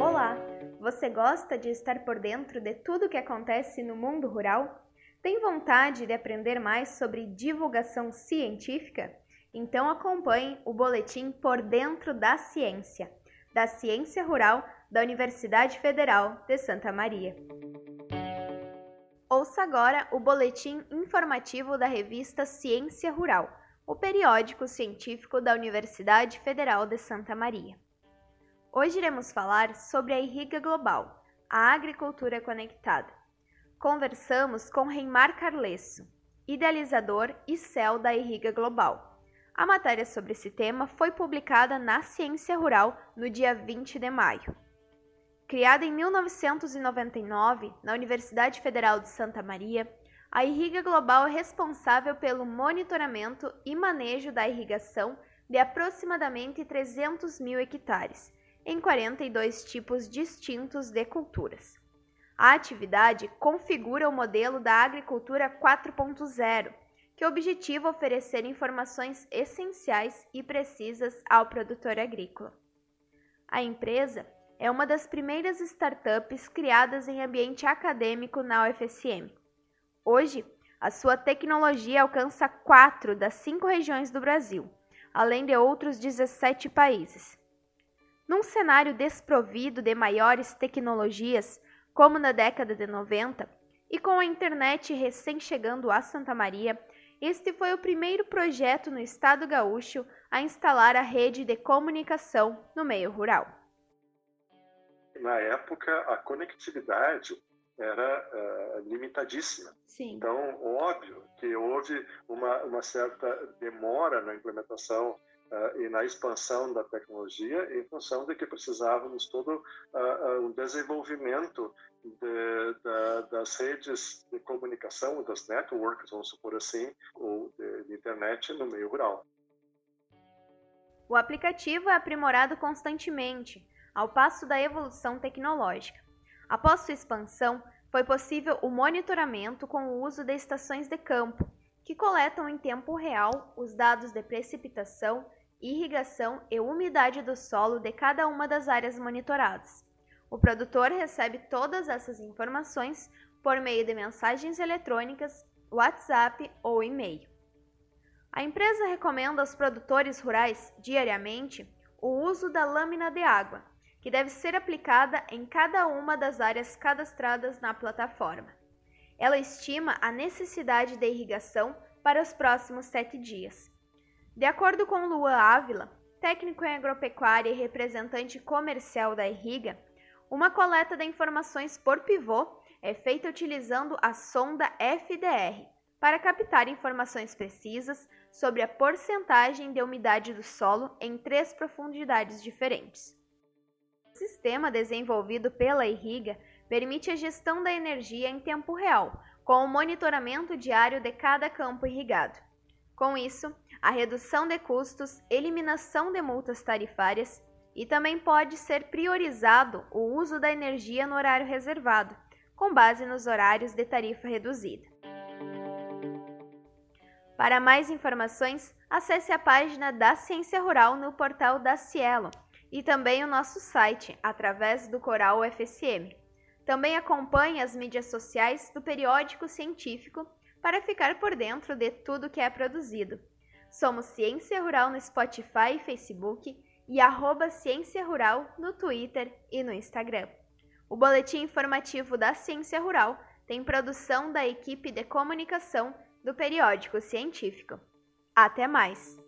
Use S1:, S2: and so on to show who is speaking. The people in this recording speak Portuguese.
S1: Olá! Você gosta de estar por dentro de tudo o que acontece no mundo rural? Tem vontade de aprender mais sobre divulgação científica? Então acompanhe o boletim Por Dentro da Ciência, da Ciência Rural da Universidade Federal de Santa Maria. Ouça agora o boletim informativo da revista Ciência Rural, o periódico científico da Universidade Federal de Santa Maria. Hoje iremos falar sobre a irriga global, a agricultura conectada. Conversamos com Reimar Carlesso, idealizador e céu da irriga global. A matéria sobre esse tema foi publicada na Ciência Rural no dia 20 de maio. Criada em 1999 na Universidade Federal de Santa Maria, a Irriga Global é responsável pelo monitoramento e manejo da irrigação de aproximadamente 300 mil hectares, em 42 tipos distintos de culturas. A atividade configura o modelo da agricultura 4.0, que objetiva oferecer informações essenciais e precisas ao produtor agrícola. A empresa é uma das primeiras startups criadas em ambiente acadêmico na UFSM. Hoje, a sua tecnologia alcança quatro das cinco regiões do Brasil, além de outros 17 países. Num cenário desprovido de maiores tecnologias, como na década de 90, e com a internet recém chegando a Santa Maria, este foi o primeiro projeto no estado gaúcho a instalar a rede de comunicação no meio rural
S2: na época, a conectividade era uh, limitadíssima.
S1: Sim.
S2: Então, óbvio que houve uma, uma certa demora na implementação uh, e na expansão da tecnologia em função de que precisávamos todo uh, um desenvolvimento de, da, das redes de comunicação, das networks, vamos supor assim, ou de, de internet no meio rural.
S1: O aplicativo é aprimorado constantemente ao passo da evolução tecnológica. Após sua expansão, foi possível o monitoramento com o uso de estações de campo, que coletam em tempo real os dados de precipitação, irrigação e umidade do solo de cada uma das áreas monitoradas. O produtor recebe todas essas informações por meio de mensagens eletrônicas, WhatsApp ou e-mail. A empresa recomenda aos produtores rurais, diariamente, o uso da lâmina de água, que deve ser aplicada em cada uma das áreas cadastradas na plataforma. Ela estima a necessidade de irrigação para os próximos sete dias. De acordo com Luan Ávila, técnico em agropecuária e representante comercial da Irriga, uma coleta de informações por pivô é feita utilizando a sonda FDR para captar informações precisas sobre a porcentagem de umidade do solo em três profundidades diferentes. O sistema desenvolvido pela Irriga permite a gestão da energia em tempo real, com o monitoramento diário de cada campo irrigado. Com isso, a redução de custos, eliminação de multas tarifárias e também pode ser priorizado o uso da energia no horário reservado, com base nos horários de tarifa reduzida. Para mais informações, acesse a página da Ciência Rural no portal da Cielo e também o nosso site através do Coral UFSM. Também acompanhe as mídias sociais do periódico científico para ficar por dentro de tudo que é produzido. Somos Ciência Rural no Spotify e Facebook e arroba Ciência Rural no Twitter e no Instagram. O boletim informativo da Ciência Rural tem produção da equipe de comunicação do periódico científico. Até mais!